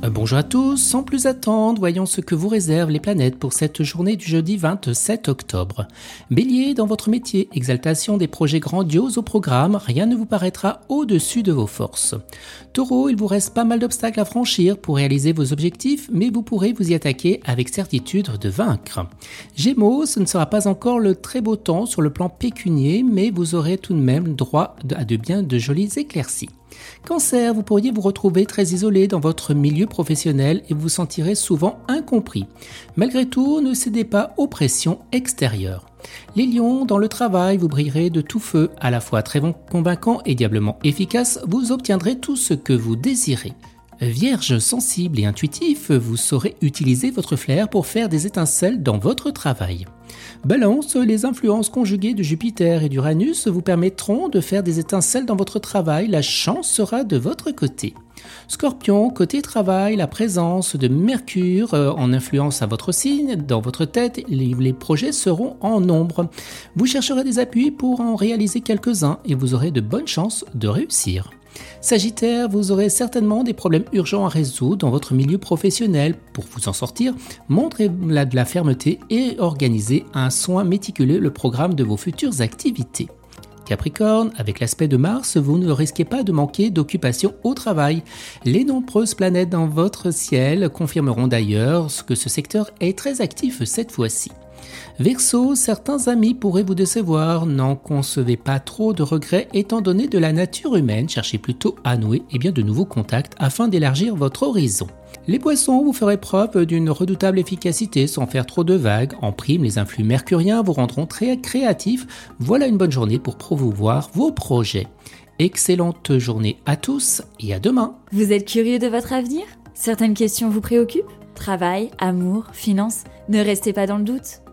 Bonjour à tous, sans plus attendre, voyons ce que vous réservent les planètes pour cette journée du jeudi 27 octobre. Bélier, dans votre métier, exaltation des projets grandioses au programme, rien ne vous paraîtra au-dessus de vos forces. Taureau, il vous reste pas mal d'obstacles à franchir pour réaliser vos objectifs, mais vous pourrez vous y attaquer avec certitude de vaincre. Gémeaux, ce ne sera pas encore le très beau temps sur le plan pécunier, mais vous aurez tout de même droit à de bien de jolies éclaircies. Cancer, vous pourriez vous retrouver très isolé dans votre milieu professionnel et vous sentirez souvent incompris. Malgré tout, ne cédez pas aux pressions extérieures. Les lions, dans le travail, vous brillerez de tout feu, à la fois très convaincant et diablement efficace, vous obtiendrez tout ce que vous désirez. Vierge sensible et intuitif, vous saurez utiliser votre flair pour faire des étincelles dans votre travail. Balance, les influences conjuguées de Jupiter et d'Uranus vous permettront de faire des étincelles dans votre travail, la chance sera de votre côté. Scorpion, côté travail, la présence de Mercure euh, en influence à votre signe, dans votre tête, les, les projets seront en nombre. Vous chercherez des appuis pour en réaliser quelques-uns et vous aurez de bonnes chances de réussir. Sagittaire, vous aurez certainement des problèmes urgents à résoudre dans votre milieu professionnel. Pour vous en sortir, montrez la de la fermeté et organisez un soin méticuleux le programme de vos futures activités. Capricorne, avec l'aspect de Mars, vous ne risquez pas de manquer d'occupation au travail. Les nombreuses planètes dans votre ciel confirmeront d'ailleurs que ce secteur est très actif cette fois-ci. Verseau, certains amis pourraient vous décevoir, n'en concevez pas trop de regrets étant donné de la nature humaine, cherchez plutôt à nouer et bien de nouveaux contacts afin d'élargir votre horizon. Les poissons, vous ferez preuve d'une redoutable efficacité sans faire trop de vagues. En prime, les influx mercuriens vous rendront très créatifs. Voilà une bonne journée pour promouvoir vos projets. Excellente journée à tous et à demain. Vous êtes curieux de votre avenir? Certaines questions vous préoccupent? Travail, amour, finances? Ne restez pas dans le doute.